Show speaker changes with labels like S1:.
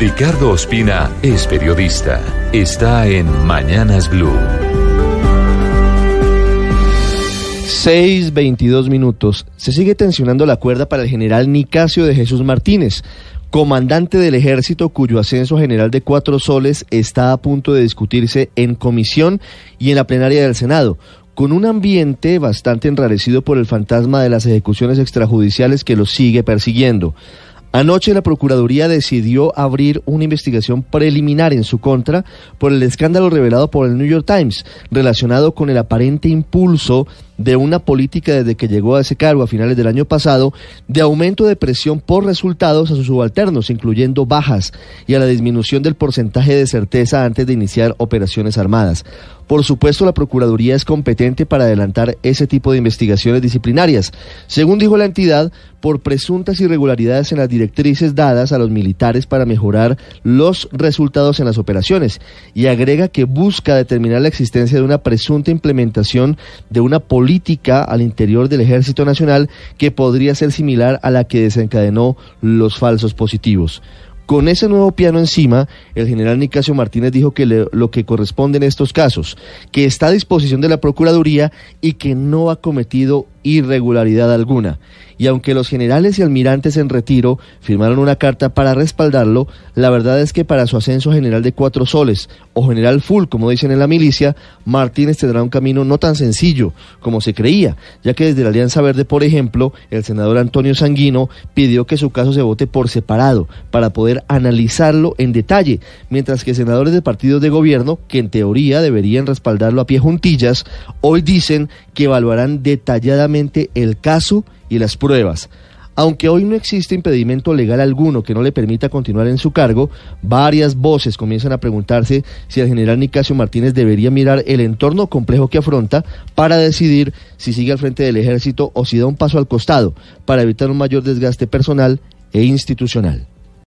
S1: Ricardo Ospina es periodista. Está en Mañanas Blue.
S2: 6.22 minutos. Se sigue tensionando la cuerda para el general Nicasio de Jesús Martínez, comandante del ejército cuyo ascenso general de cuatro soles está a punto de discutirse en comisión y en la plenaria del Senado con un ambiente bastante enrarecido por el fantasma de las ejecuciones extrajudiciales que lo sigue persiguiendo. Anoche la Procuraduría decidió abrir una investigación preliminar en su contra por el escándalo revelado por el New York Times relacionado con el aparente impulso de una política desde que llegó a ese cargo a finales del año pasado de aumento de presión por resultados a sus subalternos, incluyendo bajas y a la disminución del porcentaje de certeza antes de iniciar operaciones armadas. Por supuesto, la Procuraduría es competente para adelantar ese tipo de investigaciones disciplinarias, según dijo la entidad, por presuntas irregularidades en las directrices dadas a los militares para mejorar los resultados en las operaciones, y agrega que busca determinar la existencia de una presunta implementación de una política al interior del Ejército Nacional que podría ser similar a la que desencadenó los falsos positivos. Con ese nuevo piano encima, el general Nicasio Martínez dijo que lo que corresponde en estos casos, que está a disposición de la Procuraduría y que no ha cometido irregularidad alguna. Y aunque los generales y almirantes en retiro firmaron una carta para respaldarlo, la verdad es que para su ascenso general de cuatro soles o general full, como dicen en la milicia, Martínez tendrá un camino no tan sencillo como se creía, ya que desde la Alianza Verde, por ejemplo, el senador Antonio Sanguino pidió que su caso se vote por separado para poder analizarlo en detalle, mientras que senadores de partidos de gobierno, que en teoría deberían respaldarlo a pie juntillas, hoy dicen que evaluarán detalladamente el caso y las pruebas. Aunque hoy no existe impedimento legal alguno que no le permita continuar en su cargo, varias voces comienzan a preguntarse si el general Nicasio Martínez debería mirar el entorno complejo que afronta para decidir si sigue al frente del ejército o si da un paso al costado para evitar un mayor desgaste personal e institucional.